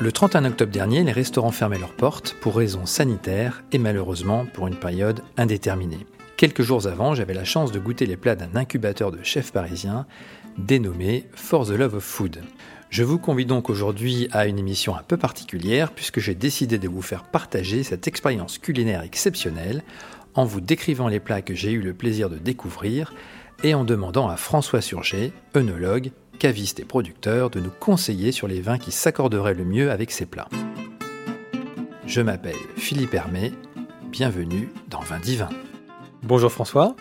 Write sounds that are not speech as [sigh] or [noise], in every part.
Le 31 octobre dernier, les restaurants fermaient leurs portes pour raisons sanitaires et malheureusement pour une période indéterminée. Quelques jours avant, j'avais la chance de goûter les plats d'un incubateur de chefs parisiens dénommé For the Love of Food. Je vous convie donc aujourd'hui à une émission un peu particulière puisque j'ai décidé de vous faire partager cette expérience culinaire exceptionnelle en vous décrivant les plats que j'ai eu le plaisir de découvrir et en demandant à François Surget, œnologue, caviste et producteur, de nous conseiller sur les vins qui s'accorderaient le mieux avec ces plats. Je m'appelle Philippe Hermé, bienvenue dans Vin Divin. Bonjour François.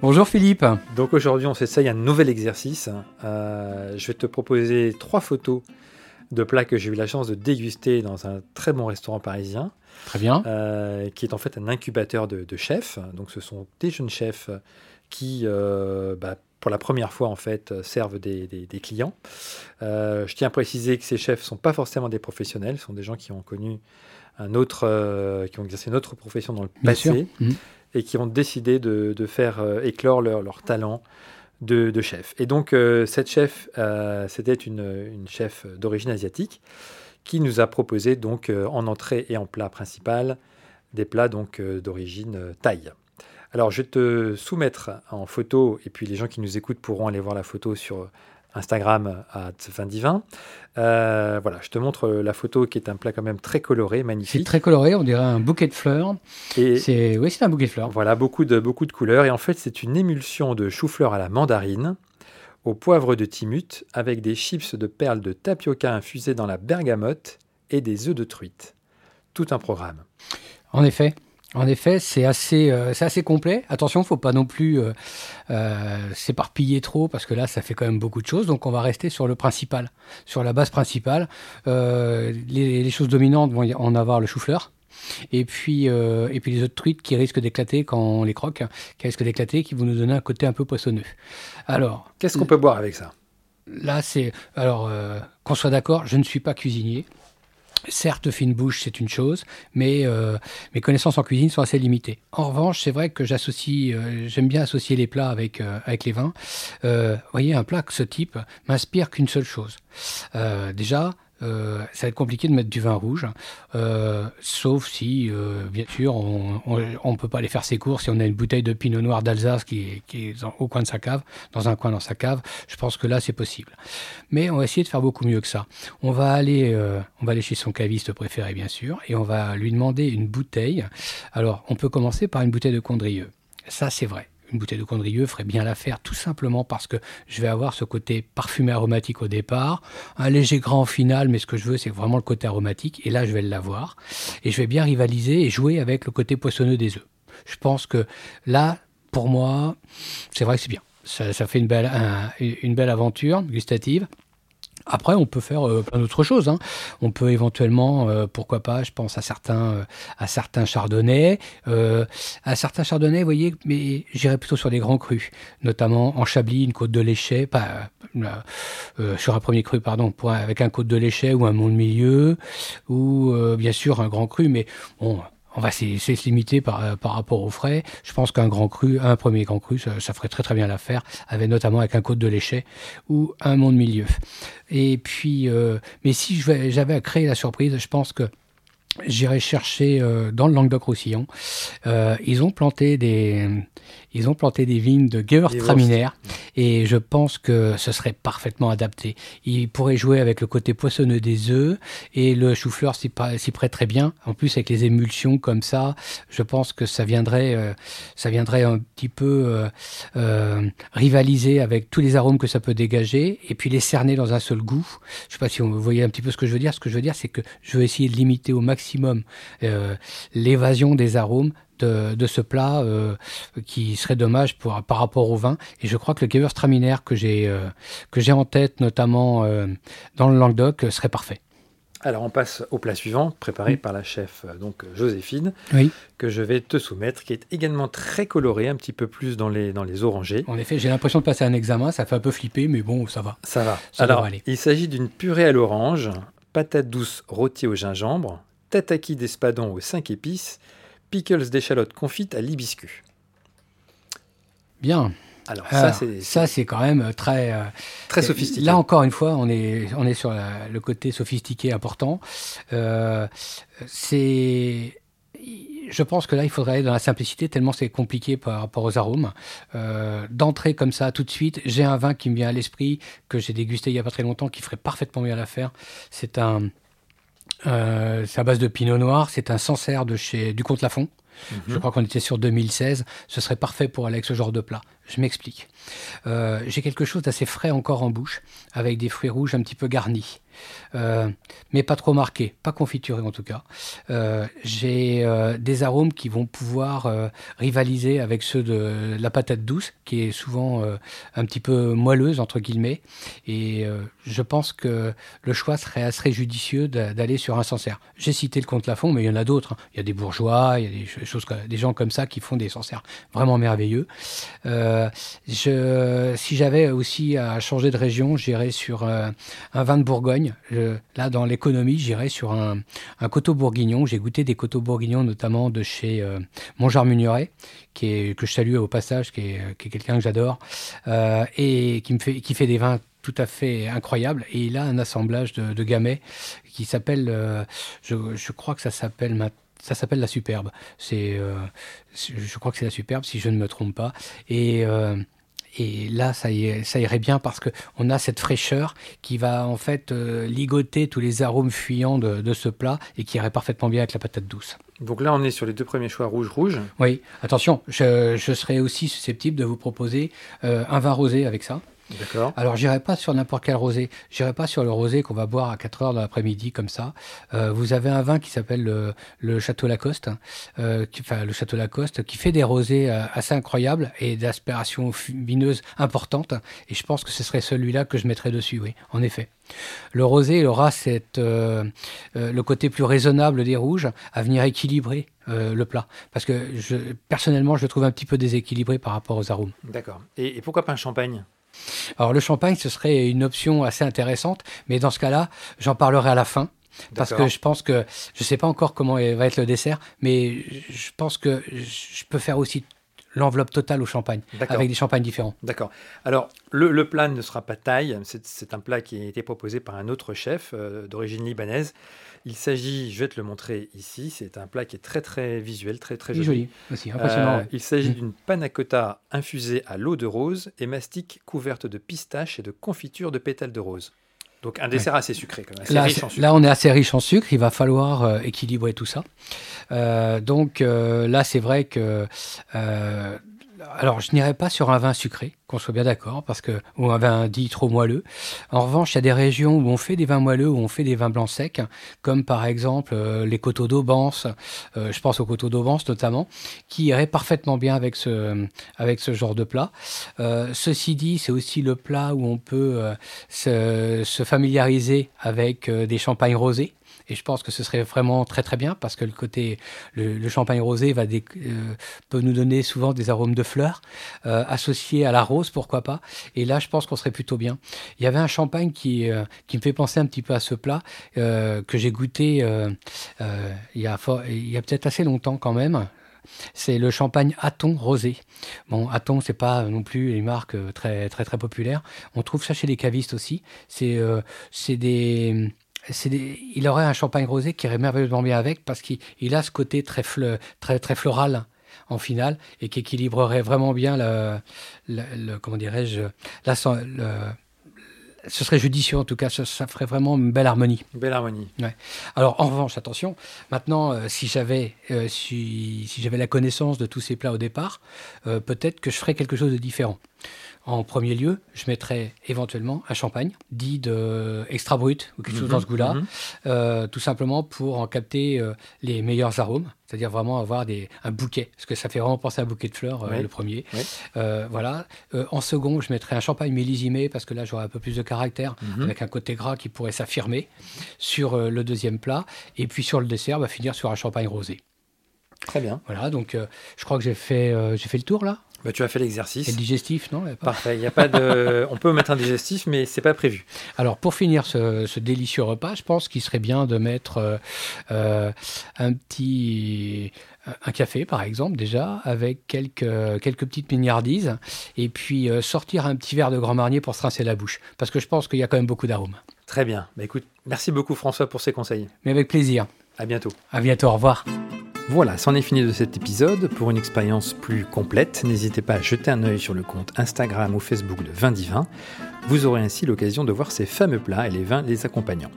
Bonjour Philippe. Donc aujourd'hui on s'essaye un nouvel exercice. Euh, je vais te proposer trois photos de plats que j'ai eu la chance de déguster dans un très bon restaurant parisien. Très bien. Euh, qui est en fait un incubateur de, chefs. Donc ce sont des jeunes chefs qui, euh, bah, pour la première fois en fait, servent des, clients. Euh, je tiens à préciser que ces chefs ne sont pas forcément des professionnels, ce sont des gens qui ont connu un autre, euh, qui ont exercé une autre profession dans le passé mhm. et qui ont décidé de, faire éclore leur, leur talent de, chef. Et donc cette chef, c'était une, une, chef d'origine asiatique qui nous a proposé donc en entrée et en plat principal des plats donc d'origine thaï. Alors, je vais te soumettre en photo, et puis les gens qui nous écoutent pourront aller voir la photo sur Instagram à Vindivin. Euh, voilà, je te montre la photo qui est un plat quand même très coloré, magnifique. C'est très coloré, on dirait un bouquet de fleurs. c'est oui, c'est un bouquet de fleurs. Voilà, beaucoup de beaucoup de couleurs et en fait, c'est une émulsion de chou-fleur à la mandarine, au poivre de timut avec des chips de perles de tapioca infusées dans la bergamote et des œufs de truite. Tout un programme. En effet, en effet, c'est assez, euh, assez complet. Attention, il ne faut pas non plus euh, euh, s'éparpiller trop parce que là, ça fait quand même beaucoup de choses. Donc, on va rester sur le principal, sur la base principale. Les, choses dominantes vont en avoir le chou-fleur. Et puis, et puis les autres truites qui risquent d'éclater quand on les croque, qui risquent d'éclater, qui vont nous donner un côté un peu poissonneux. Alors, qu'est-ce qu'on peut boire avec ça? Là, c'est alors qu'on soit d'accord, je ne suis pas cuisinier. Certes, fine bouche, c'est une chose, mais euh, mes connaissances en cuisine sont assez limitées. En revanche, c'est vrai que j'associe, euh, j'aime bien associer les plats avec, euh, avec les vins. Vous voyez, un plat de ce type m'inspire qu'une seule chose. déjà, euh, ça va être compliqué de mettre du vin rouge, euh, sauf si, euh, bien sûr, on ne peut pas aller faire ses courses si on a une bouteille de pinot noir d'Alsace qui, qui, est au coin de sa cave, dans un coin dans sa cave. Je pense que là, c'est possible. Mais on va essayer de faire beaucoup mieux que ça. On va aller, on va aller chez son caviste préféré, bien sûr, et on va lui demander une bouteille. Alors, on peut commencer par une bouteille de Condrieu. Ça, c'est vrai une bouteille de Condrieu ferait bien l'affaire, tout simplement parce que je vais avoir ce côté parfumé aromatique au départ, un léger grand final, mais ce que je veux, c'est vraiment le côté aromatique, et là, je vais l'avoir. Et je vais bien rivaliser et jouer avec le côté poissonneux des œufs. Je pense que là, pour moi, c'est vrai que c'est bien. Ça, fait une belle, une belle aventure gustative. Après, on peut faire euh, plein d'autres choses. Hein. On peut éventuellement, euh, pourquoi pas, je pense à certains, euh, à certains chardonnays, à certains chardonnays, vous voyez, mais j'irais plutôt sur des grands crus, notamment en Chablis, une côte de léchet, pas sur un premier cru, pardon, avec un côte de léchet ou un monde milieu, ou bien sûr un grand cru, mais bon on va se limiter par, par rapport aux frais. Je pense qu'un grand cru, un premier grand cru, ça, ferait très très bien l'affaire, avec notamment avec un côte de léchet ou un monde milieu. Et puis, euh, mais si j'avais à créer la surprise, je pense que j'irai chercher euh, dans le Languedoc-Roussillon. Euh, ils ont planté des, ils ont planté des vignes de Gewürztraminer et je pense que ce serait parfaitement adapté. Ils pourraient jouer avec le côté poissonneux des œufs et le chou-fleur s'y prête très bien. En plus avec les émulsions comme ça, je pense que ça viendrait, euh, ça viendrait un petit peu rivaliser avec tous les arômes que ça peut dégager et puis les cerner dans un seul goût. Je sais pas si vous voyez un petit peu ce que je veux dire. Ce que je veux dire, c'est que je veux essayer de limiter au maximum maximum euh, l'évasion des arômes de, ce plat euh, qui serait dommage pour, par rapport au vin. Et je crois que le Gewürztraminer que j'ai euh, que j'ai en tête, notamment dans le Languedoc, serait parfait. Alors on passe au plat suivant, préparé par la chef donc Joséphine, que je vais te soumettre, qui est également très coloré, un petit peu plus dans les, dans les orangés. En effet, j'ai l'impression de passer un examen, ça fait un peu flipper, mais bon, ça va. Ça va. Alors, il s'agit d'une purée à l'orange, patates douces rôties au gingembre, tataki d'espadon aux 5 épices, pickles d'échalotes confites à l'hibiscus. Bien. Alors, Alors, ça, c'est ça, c'est quand même très. euh, très sophistiqué. Là encore une fois, on est, on est sur la- le côté sophistiqué important. Euh, c'est. Je pense que là, il faudrait aller dans la simplicité, tellement c'est compliqué par rapport aux arômes. Euh, D'entrée comme ça, tout de suite, j'ai un vin qui me vient à l'esprit, que j'ai dégusté il n'y a pas très longtemps, qui ferait parfaitement bien l'affaire. C'est un. Euh, c'est à base de pinot noir, c'est un Sancerre de chez du Comte Lafont. Mhm. Je crois qu'on était sur 2016. Ce serait parfait pour aller avec ce genre de plat. Je m'explique. Euh, J'ai quelque chose d'assez frais encore en bouche, avec des fruits rouges un petit peu garnis, Euh, mais pas trop marqués, pas confiturés en tout cas. Euh, J'ai des arômes qui vont pouvoir rivaliser avec ceux de la patate douce, qui est souvent un petit peu moelleuse entre guillemets. Et je pense que le choix serait assez judicieux d'a- d'aller sur un Sancerre. J'ai cité le comte Lafont, mais il y en a d'autres. hein. Il y a des bourgeois, il y a des ch- choses, des gens comme ça qui font des Sancerres vraiment merveilleux. Je, si j'avais aussi à changer de région, j'irais sur euh, un vin de Bourgogne. Là, dans l'économie, j'irais sur un, un coteau bourguignon. J'ai goûté des coteaux bourguignons, notamment de chez euh, qui est, que je salue au passage, qui est, quelqu'un que j'adore, euh, et qui, fait, des vins tout à fait incroyables. Et il a un assemblage de, de gamay qui s'appelle, euh, je, je crois que ça s'appelle maintenant ça s'appelle la superbe. C'est, euh, je crois que c'est la superbe, si je ne me trompe pas. Et, euh, et là, ça, y- ça irait bien parce que on a cette fraîcheur qui va en fait euh, ligoter tous les arômes fuyants de, de ce plat et qui irait parfaitement bien avec la patate douce. Donc là, on est sur les deux premiers choix rouge-rouge. Oui, attention, je, je serais aussi susceptible de vous proposer un vin rosé avec ça. D'accord. Alors, j'irai pas sur n'importe quel rosé. J'irai pas sur le rosé qu'on va boire à 4 heures de l'après-midi, comme ça. Euh, vous avez un vin qui s'appelle le, le Château Lacoste, euh, qui, enfin, le Château Lacoste, qui fait des rosés euh, assez incroyables et d'aspiration vineuse importante. Et je pense que ce serait celui-là que je mettrais dessus, oui, en effet. Le rosé, il aura cette, euh, euh, le côté plus raisonnable des rouges à venir équilibrer euh, le plat. Parce que je, personnellement, je le trouve un petit peu déséquilibré par rapport aux arômes. D'accord. Et, et pourquoi pas un champagne? Alors le champagne, ce serait une option assez intéressante, mais dans ce cas-là, j'en parlerai à la fin. Parce que je pense que, je ne sais pas encore comment va être le dessert, mais je pense que je peux faire aussi l'enveloppe totale au champagne, avec des champagnes différents. D'accord. Alors, le, le plat ne sera pas taille. C'est un plat qui a été proposé par un autre chef euh, d'origine libanaise. Il s'agit, je vais te le montrer ici, c'est un plat qui est très très visuel, très très joli. joli aussi, impressionnant. Euh, ouais. Il s'agit Mm. d'une panna cotta infusée à l'eau de rose et mastic couverte de pistaches et de confiture de pétales de rose. Donc un dessert assez sucré, quand même, assez Là, riche c'est- en sucre. là, on est assez riche en sucre, il va falloir euh, équilibrer tout ça. Euh, donc euh, là, c'est vrai que... euh, alors, je n'irai pas sur un vin sucré, qu'on soit bien d'accord, parce que ou un vin dit trop moelleux. En revanche, il y a des régions où on fait des vins moelleux, où on fait des vins blancs secs, comme par exemple euh, les coteaux d'Aubance, euh, je pense aux coteaux d'Aubance notamment, qui iraient parfaitement bien avec ce, ce genre de plat. Euh, ceci dit, c'est aussi le plat où on peut euh, se, se familiariser avec euh, des champagnes rosés. Et je pense que ce serait vraiment très très bien parce que le côté le, champagne rosé va dé- euh, peut nous donner souvent des arômes de fleurs euh, associés à la rose pourquoi pas. Et là je pense qu'on serait plutôt bien. Il y avait un champagne qui euh, qui me fait penser un petit peu à ce plat euh, que j'ai goûté euh, euh, il y a il y a peut-être assez longtemps quand même. C'est le champagne Aton rosé. Bon, Aton, c'est pas non plus une marque très très très populaire. On trouve ça chez les cavistes aussi. C'est euh, c'est des des- il aurait un champagne rosé qui irait merveilleusement bien avec parce qu'il il a ce côté très, fleu- très, très floral en finale et qui équilibrerait vraiment bien le, le- le- comment dirais-je le- ce serait judicieux en tout cas, ça, ça ferait vraiment une belle harmonie. Belle harmonie. Alors en revanche, attention, maintenant euh, si j'avais euh, si, si j'avais la connaissance de tous ces plats au départ, euh, peut-être que je ferais quelque chose de différent. En premier lieu, je mettrais éventuellement un champagne, dit de extra brut ou quelque chose dans ce goût-là, Mhm. euh, tout simplement pour en capter euh, les meilleurs arômes, c'est-à-dire vraiment avoir des, un bouquet, parce que ça fait vraiment penser à un bouquet de fleurs, euh, le premier. Voilà. En second, je mettrais un champagne millésimé, parce que là, j'aurais un peu plus de caractère, Mhm. avec un côté gras qui pourrait s'affirmer sur le deuxième plat. Et puis sur le dessert, va finir sur un champagne rosé. Très bien. Voilà, donc je crois que j'ai fait, j'ai fait le tour là. Bah, tu as fait l'exercice. Et le digestif, non Parfait. Il y a pas de. [laughs] On peut mettre un digestif, mais c'est pas prévu. Alors, pour finir ce, ce délicieux repas, je pense qu'il serait bien de mettre euh, euh, un petit un café, par exemple, déjà, avec quelques, quelques petites mignardises, et puis euh, sortir un petit verre de Grand Marnier pour se rincer la bouche, parce que je pense qu'il y a quand même beaucoup d'arômes. Très bien. Bah, écoute, merci beaucoup François pour ces conseils. Mais avec plaisir. À bientôt. À bientôt, au revoir. Voilà, c'en est fini de cet épisode. Pour une expérience plus complète, n'hésitez pas à jeter un œil sur le compte Instagram ou Facebook de Vin Divin. Vous aurez ainsi l'occasion de voir ces fameux plats et les vins les accompagnant.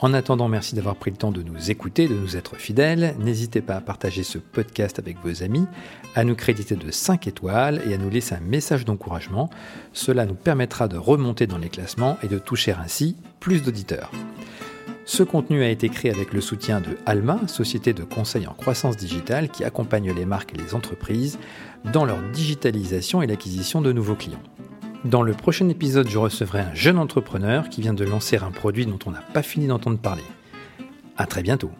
En attendant, merci d'avoir pris le temps de nous écouter, de nous être fidèles. N'hésitez pas à partager ce podcast avec vos amis, à nous créditer de 5 étoiles et à nous laisser un message d'encouragement. Cela nous permettra de remonter dans les classements et de toucher ainsi plus d'auditeurs. Ce contenu a été créé avec le soutien de Alma, société de conseil en croissance digitale qui accompagne les marques et les entreprises dans leur digitalisation et l'acquisition de nouveaux clients. Dans le prochain épisode, je recevrai un jeune entrepreneur qui vient de lancer un produit dont on n'a pas fini d'entendre parler. À très bientôt.